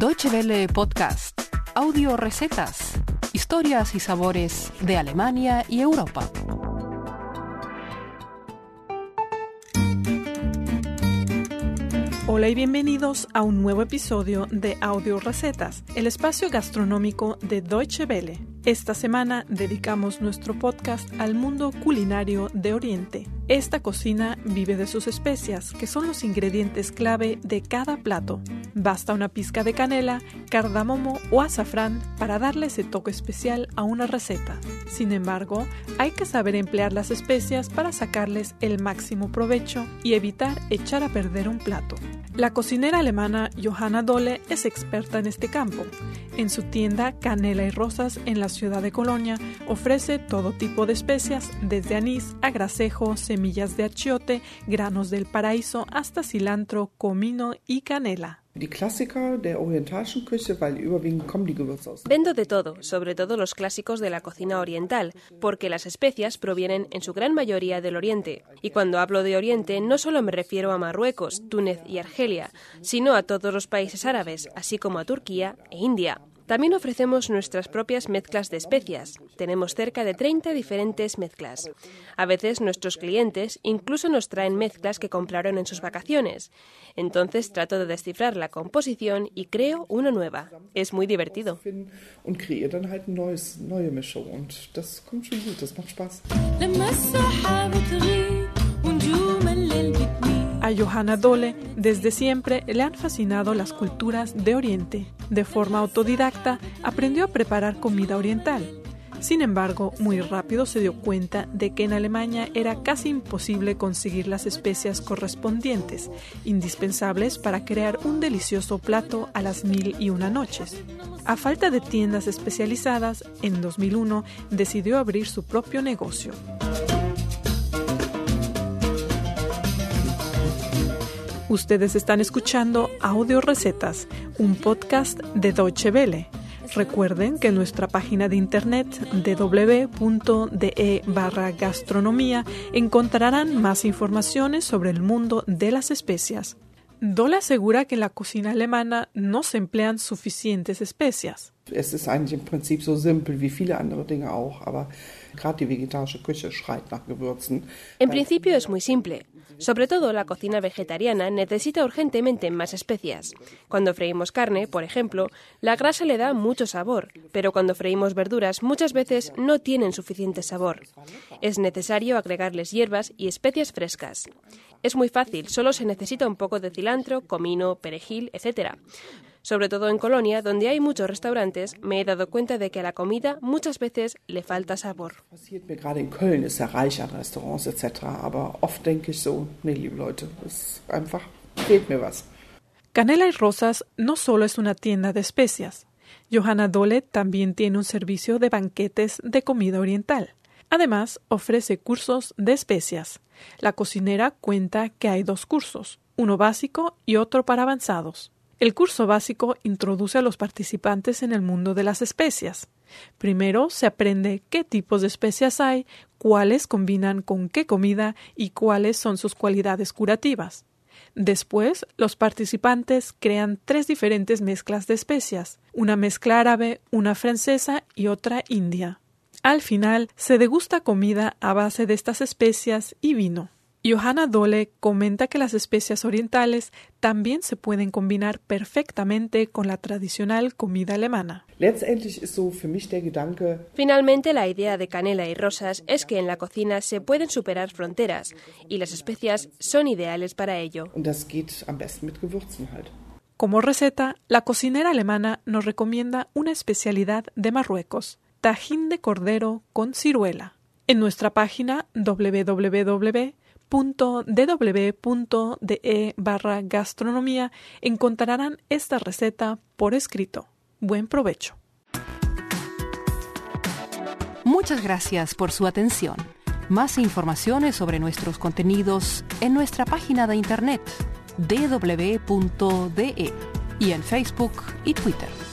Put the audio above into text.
Deutsche Welle Podcast, audio recetas, historias y sabores de Alemania y Europa. Hola y bienvenidos a un nuevo episodio de Audio Recetas, el espacio gastronómico de Deutsche Welle. Esta semana dedicamos nuestro podcast al mundo culinario de Oriente. Esta cocina vive de sus especias, que son los ingredientes clave de cada plato. Basta una pizca de canela, cardamomo o azafrán para darle ese toque especial a una receta. Sin embargo, hay que saber emplear las especias para sacarles el máximo provecho y evitar echar a perder un plato. La cocinera alemana Johanna Dole es experta en este campo. En su tienda Canela y Rosas en la ciudad de Colonia ofrece todo tipo de especias, desde anís a grasejo, semillas de achiote, granos del paraíso hasta cilantro, comino y canela. Vendo de todo, sobre todo los clásicos de la cocina oriental, porque las especias provienen en su gran mayoría del Oriente. Y cuando hablo de Oriente no solo me refiero a Marruecos, Túnez y Argelia, sino a todos los países árabes, así como a Turquía e India. También ofrecemos nuestras propias mezclas de especias. Tenemos cerca de 30 diferentes mezclas. A veces nuestros clientes incluso nos traen mezclas que compraron en sus vacaciones. Entonces trato de descifrar la composición y creo una nueva. Es muy divertido. A Johanna Dole desde siempre le han fascinado las culturas de Oriente. De forma autodidacta aprendió a preparar comida oriental. Sin embargo, muy rápido se dio cuenta de que en Alemania era casi imposible conseguir las especias correspondientes, indispensables para crear un delicioso plato a las mil y una noches. A falta de tiendas especializadas, en 2001 decidió abrir su propio negocio. Ustedes están escuchando Audio Recetas, un podcast de Deutsche Welle. Recuerden que en nuestra página de internet www.de barra gastronomía encontrarán más informaciones sobre el mundo de las especias. Dole asegura que en la cocina alemana no se emplean suficientes especias. Es ist eigentlich im Prinzip so simpel wie viele andere Dinge auch, aber gerade die vegetarische Küche schreit nach Gewürzen. En principio es muy simple. Sobre todo la cocina vegetariana necesita urgentemente más especias. Cuando freímos carne, por ejemplo, la grasa le da mucho sabor, pero cuando freímos verduras muchas veces no tienen suficiente sabor. Es necesario agregarles hierbas y especias frescas. Es muy fácil, solo se necesita un poco de cilantro, comino, perejil, etc. Sobre todo en Colonia, donde hay muchos restaurantes, me he dado cuenta de que a la comida muchas veces le falta sabor. Canela y Rosas no solo es una tienda de especias. Johanna Dole también tiene un servicio de banquetes de comida oriental. Además, ofrece cursos de especias. La cocinera cuenta que hay dos cursos, uno básico y otro para avanzados. El curso básico introduce a los participantes en el mundo de las especias. Primero se aprende qué tipos de especias hay, cuáles combinan con qué comida y cuáles son sus cualidades curativas. Después, los participantes crean tres diferentes mezclas de especias, una mezcla árabe, una francesa y otra india. Al final, se degusta comida a base de estas especias y vino. Johanna Dole comenta que las especias orientales también se pueden combinar perfectamente con la tradicional comida alemana. Finalmente, la idea de canela y rosas es que en la cocina se pueden superar fronteras y las especias son ideales para ello. Como receta, la cocinera alemana nos recomienda una especialidad de Marruecos, tajín de cordero con ciruela. En nuestra página www www.dw.de barra gastronomía encontrarán esta receta por escrito. Buen provecho. Muchas gracias por su atención. Más informaciones sobre nuestros contenidos en nuestra página de internet www.de y en Facebook y Twitter.